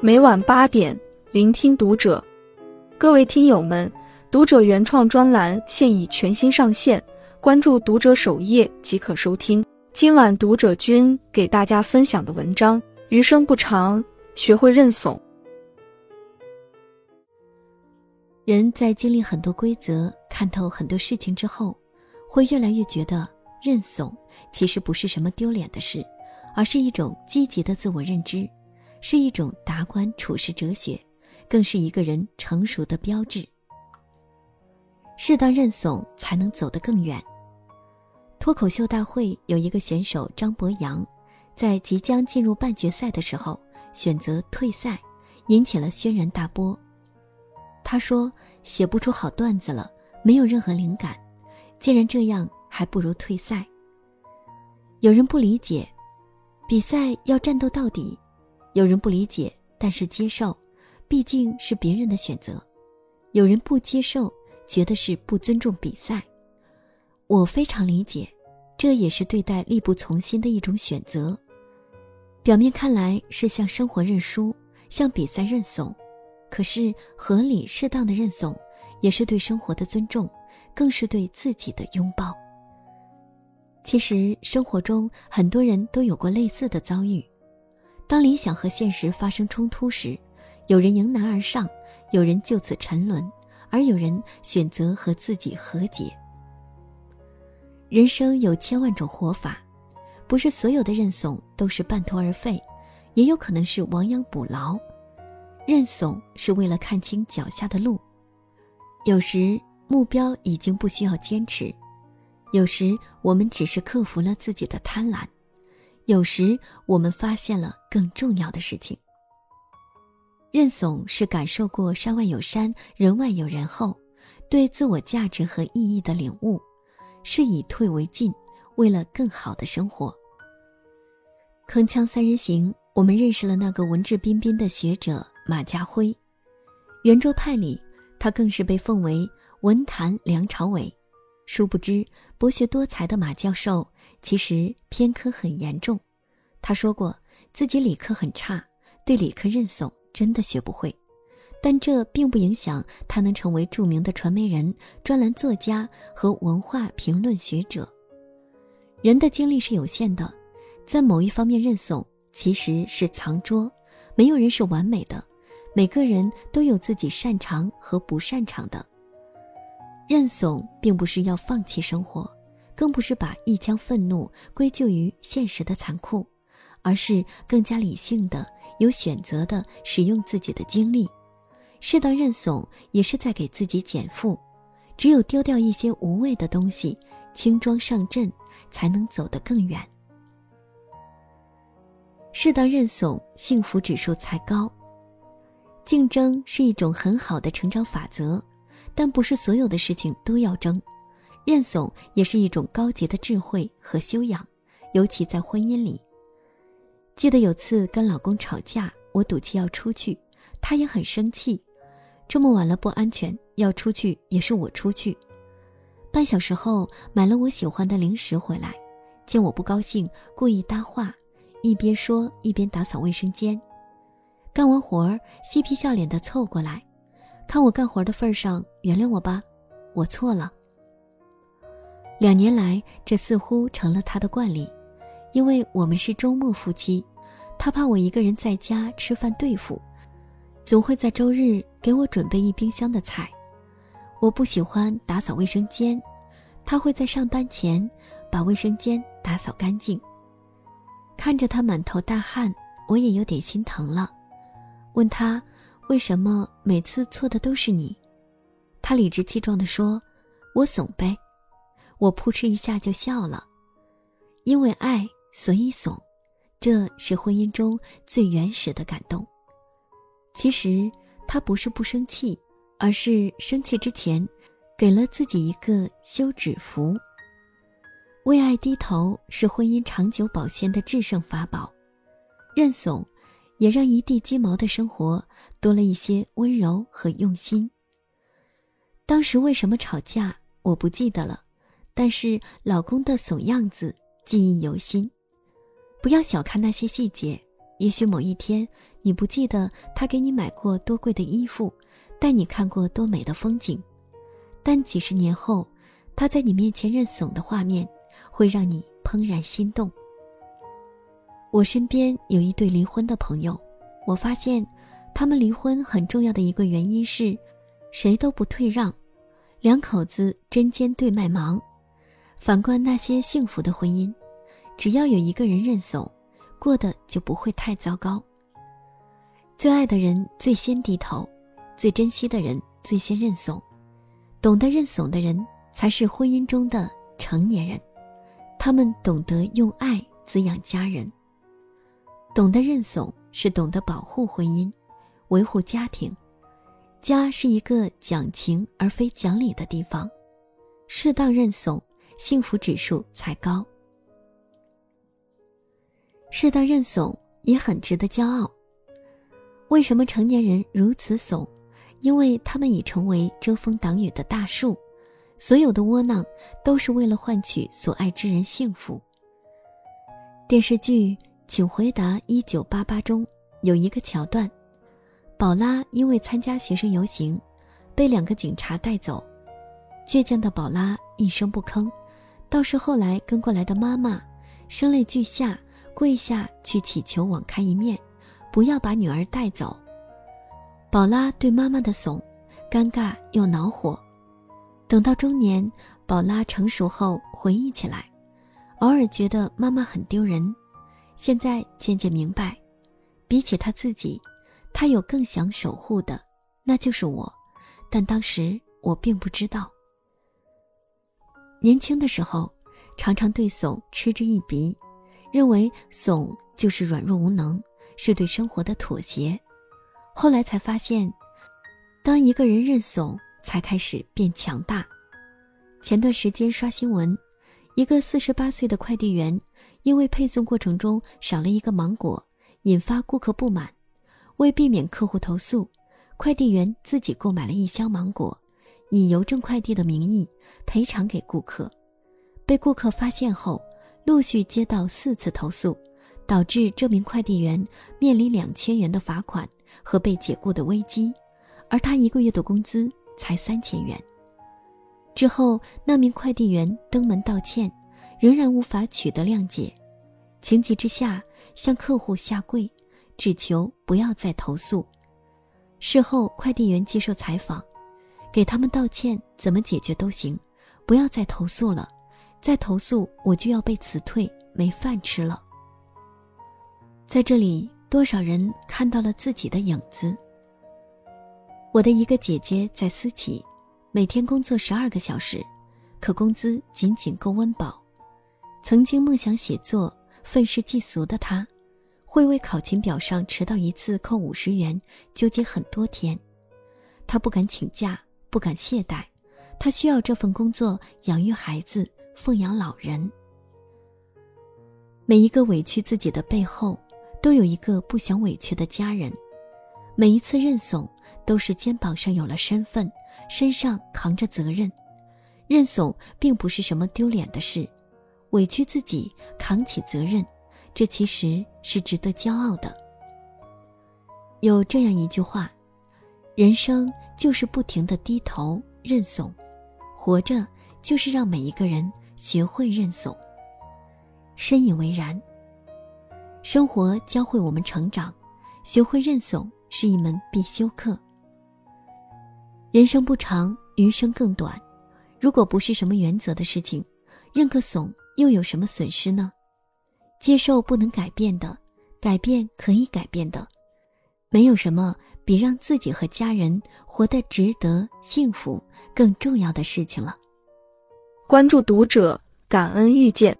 每晚八点，聆听读者。各位听友们，读者原创专栏现已全新上线，关注读者首页即可收听。今晚读者君给大家分享的文章：余生不长，学会认怂。人在经历很多规则、看透很多事情之后，会越来越觉得认怂其实不是什么丢脸的事，而是一种积极的自我认知，是一种达观处世哲学。更是一个人成熟的标志。适当认怂，才能走得更远。脱口秀大会有一个选手张博洋，在即将进入半决赛的时候选择退赛，引起了轩然大波。他说：“写不出好段子了，没有任何灵感。既然这样，还不如退赛。”有人不理解，比赛要战斗到底；有人不理解，但是接受。毕竟是别人的选择，有人不接受，觉得是不尊重比赛。我非常理解，这也是对待力不从心的一种选择。表面看来是向生活认输，向比赛认怂，可是合理适当的认怂，也是对生活的尊重，更是对自己的拥抱。其实生活中很多人都有过类似的遭遇，当理想和现实发生冲突时。有人迎难而上，有人就此沉沦，而有人选择和自己和解。人生有千万种活法，不是所有的认怂都是半途而废，也有可能是亡羊补牢。认怂是为了看清脚下的路，有时目标已经不需要坚持，有时我们只是克服了自己的贪婪，有时我们发现了更重要的事情。认怂是感受过山外有山，人外有人后，对自我价值和意义的领悟，是以退为进，为了更好的生活。铿锵三人行，我们认识了那个文质彬彬的学者马家辉。圆桌派里，他更是被奉为文坛梁朝伟。殊不知，博学多才的马教授其实偏科很严重。他说过自己理科很差，对理科认怂。真的学不会，但这并不影响他能成为著名的传媒人、专栏作家和文化评论学者。人的精力是有限的，在某一方面认怂其实是藏拙。没有人是完美的，每个人都有自己擅长和不擅长的。认怂并不是要放弃生活，更不是把一腔愤怒归咎于现实的残酷，而是更加理性的。有选择的使用自己的精力，适当认怂也是在给自己减负。只有丢掉一些无谓的东西，轻装上阵，才能走得更远。适当认怂，幸福指数才高。竞争是一种很好的成长法则，但不是所有的事情都要争。认怂也是一种高级的智慧和修养，尤其在婚姻里。记得有次跟老公吵架，我赌气要出去，他也很生气。这么晚了不安全，要出去也是我出去。半小时后买了我喜欢的零食回来，见我不高兴，故意搭话，一边说一边打扫卫生间。干完活儿，嬉皮笑脸的凑过来，看我干活的份上，原谅我吧，我错了。两年来，这似乎成了他的惯例。因为我们是周末夫妻，他怕我一个人在家吃饭对付，总会在周日给我准备一冰箱的菜。我不喜欢打扫卫生间，他会在上班前把卫生间打扫干净。看着他满头大汗，我也有点心疼了，问他为什么每次错的都是你？他理直气壮地说：“我怂呗。”我扑哧一下就笑了，因为爱。所以怂，这是婚姻中最原始的感动。其实他不是不生气，而是生气之前，给了自己一个休止符。为爱低头是婚姻长久保鲜的制胜法宝。认怂，也让一地鸡毛的生活多了一些温柔和用心。当时为什么吵架，我不记得了，但是老公的怂样子记忆犹新。不要小看那些细节，也许某一天你不记得他给你买过多贵的衣服，带你看过多美的风景，但几十年后，他在你面前认怂的画面，会让你怦然心动。我身边有一对离婚的朋友，我发现，他们离婚很重要的一个原因是，谁都不退让，两口子针尖对麦芒。反观那些幸福的婚姻，只要有一个人认怂，过得就不会太糟糕。最爱的人最先低头，最珍惜的人最先认怂，懂得认怂的人才是婚姻中的成年人，他们懂得用爱滋养家人。懂得认怂是懂得保护婚姻，维护家庭。家是一个讲情而非讲理的地方，适当认怂，幸福指数才高。适当认怂也很值得骄傲。为什么成年人如此怂？因为他们已成为遮风挡雨的大树，所有的窝囊都是为了换取所爱之人幸福。电视剧《请回答一九八八》中有一个桥段，宝拉因为参加学生游行，被两个警察带走。倔强的宝拉一声不吭，倒是后来跟过来的妈妈，声泪俱下，跪下去祈求网开一面。不要把女儿带走。宝拉对妈妈的怂，尴尬又恼火。等到中年，宝拉成熟后回忆起来，偶尔觉得妈妈很丢人。现在渐渐明白，比起她自己，她有更想守护的，那就是我。但当时我并不知道。年轻的时候，常常对怂嗤之以鼻，认为怂就是软弱无能。是对生活的妥协，后来才发现，当一个人认怂，才开始变强大。前段时间刷新闻，一个四十八岁的快递员，因为配送过程中少了一个芒果，引发顾客不满。为避免客户投诉，快递员自己购买了一箱芒果，以邮政快递的名义赔偿给顾客。被顾客发现后，陆续接到四次投诉。导致这名快递员面临两千元的罚款和被解雇的危机，而他一个月的工资才三千元。之后，那名快递员登门道歉，仍然无法取得谅解，情急之下向客户下跪，只求不要再投诉。事后，快递员接受采访，给他们道歉，怎么解决都行，不要再投诉了，再投诉我就要被辞退，没饭吃了。在这里，多少人看到了自己的影子？我的一个姐姐在私企，每天工作十二个小时，可工资仅仅够温饱。曾经梦想写作、愤世嫉俗的她，会为考勤表上迟到一次扣五十元，纠结很多天。她不敢请假，不敢懈怠，他需要这份工作养育孩子、奉养老人。每一个委屈自己的背后。都有一个不想委屈的家人，每一次认怂都是肩膀上有了身份，身上扛着责任。认怂并不是什么丢脸的事，委屈自己扛起责任，这其实是值得骄傲的。有这样一句话：人生就是不停的低头认怂，活着就是让每一个人学会认怂。深以为然。生活教会我们成长，学会认怂是一门必修课。人生不长，余生更短，如果不是什么原则的事情，认个怂又有什么损失呢？接受不能改变的，改变可以改变的，没有什么比让自己和家人活得值得、幸福更重要的事情了。关注读者，感恩遇见。